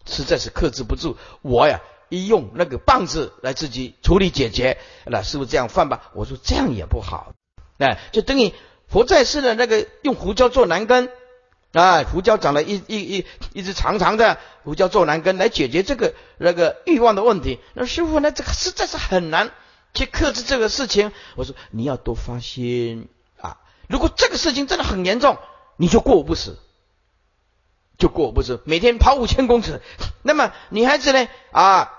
实在是克制不住，我呀一用那个棒子来自己处理解决。那师傅这样放吧？我说这样也不好，哎，就等于佛在世的那个用胡椒做男根。”啊，胡椒长了一一一一只长长的胡椒做男根来解决这个那个欲望的问题。那师傅呢，这个实在是很难去克制这个事情。我说你要多发心啊！如果这个事情真的很严重，你就过午不食，就过不食，每天跑五千公尺。那么女孩子呢啊，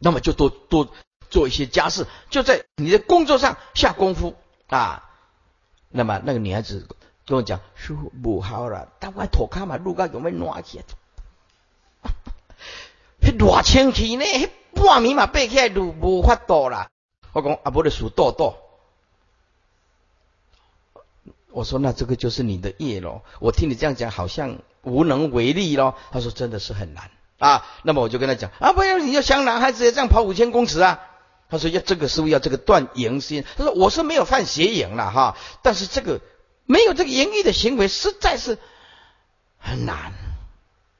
那么就多多做一些家事，就在你的工作上下功夫啊。那么那个女孩子。跟我讲，师傅不好了，但我拖卡嘛，路高有没暖气？迄热天气呢，迄半米嘛爬起来路无法度啦。我讲啊，不得数多多。我说那这个就是你的业咯。我听你这样讲，好像无能为力咯。他说真的是很难啊。那么我就跟他讲啊，不要你要像男孩子也这样跑五千公尺啊。他说要这个师傅要这个断淫心。他说我是没有犯邪淫了哈，但是这个。没有这个淫欲的行为，实在是很难。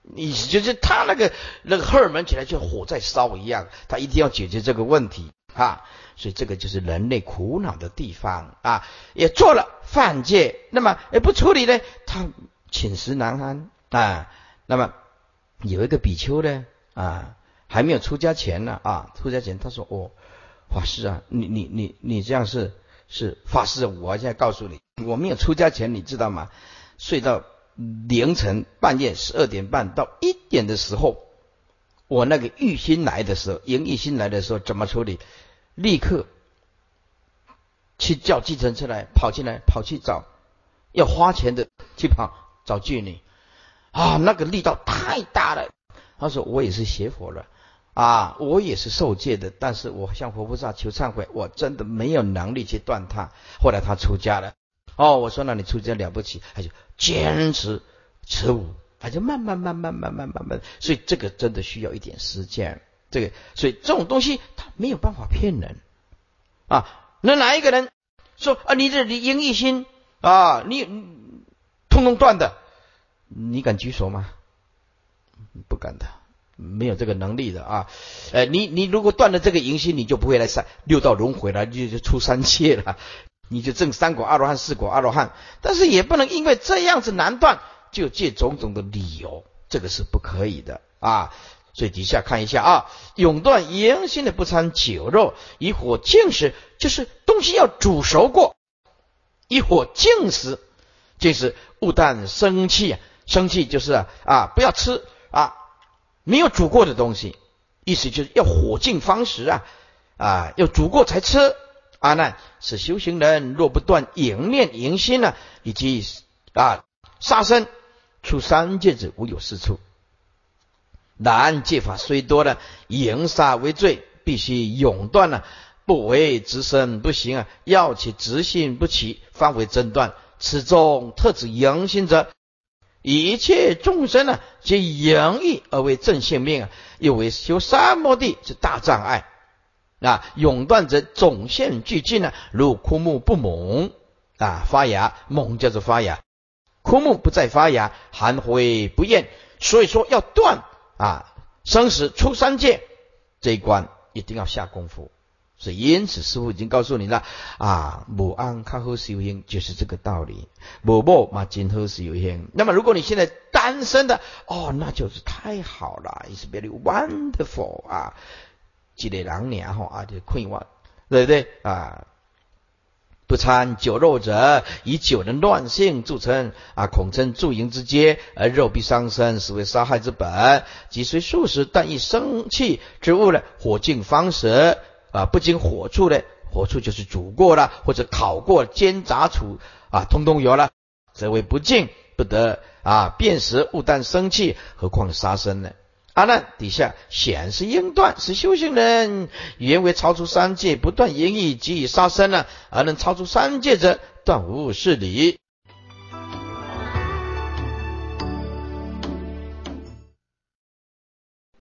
你就是他那个那个荷尔蒙起来，就火在烧一样。他一定要解决这个问题啊！所以这个就是人类苦恼的地方啊！也做了犯戒，那么也不处理呢？他寝食难安啊！那么有一个比丘呢啊，还没有出家前呢啊，出家前他说：“哦，法师啊，你你你你这样是。”是法师，我现在告诉你，我没有出家前，你知道吗？睡到凌晨半夜十二点半到一点的时候，我那个欲心来的时候，淫欲心来的时候，怎么处理？立刻去叫计程车来，跑进来，跑去找要花钱的去跑找妓女啊，那个力道太大了。他说我也是邪佛了。啊，我也是受戒的，但是我向佛菩萨求忏悔，我真的没有能力去断他。后来他出家了，哦，我说那你出家了不起，他就坚持持五，他就慢慢慢慢慢慢慢慢，所以这个真的需要一点时间。这个，所以这种东西他没有办法骗人啊。那哪一个人说啊，你这你淫欲心啊，你通通断的，你敢举手吗？不敢的。没有这个能力的啊，呃，你你如果断了这个淫心，你就不会来三六道轮回了，就就出三界了，你就证三果阿罗汉、四果阿罗汉。但是也不能因为这样子难断，就借种种的理由，这个是不可以的啊。所以底下看一下啊，永断淫心的不参酒肉，以火净食，就是东西要煮熟过，以火净食，就是勿但生气啊，生气就是啊，不要吃啊。没有煮过的东西，意思就是要火尽方食啊啊，要煮过才吃。阿难是修行人，若不断迎面迎心呢，以及啊杀生，出三界子无有是处。然戒法虽多呢，迎杀为罪，必须永断了，不为执身不行啊，要其执心不起，方为真断。此中特指迎心者。一切众生呢，皆淫欲而为正性命啊，又为修三摩地之大障碍啊，永断则总现俱尽呢，如枯木不猛啊，发芽猛叫做发芽，枯木不再发芽，含灰不厌，所以说要断啊，生死出三界这一关一定要下功夫。所以因此师傅已经告诉你了啊，母安康好修行就是这个道理，母母嘛今后修行。那么如果你现在单身的哦，那就是太好了，is very wonderful 啊。积累两年哈啊，就困惑，对不对啊？不参酒肉者，以酒的乱性著称啊，恐称助淫之阶，而肉必伤身，实为杀害之本。即虽素食，但以生气之物呢，火尽方食啊，不经火处呢，火处就是煮过了或者烤过、煎炸处啊，通通有了，则为不净，不得啊，辨识勿但生气，何况杀生呢？阿难底下显示应断，是修行人原为超出三界，不断言语即以杀生呢，而能超出三界者，断无是理。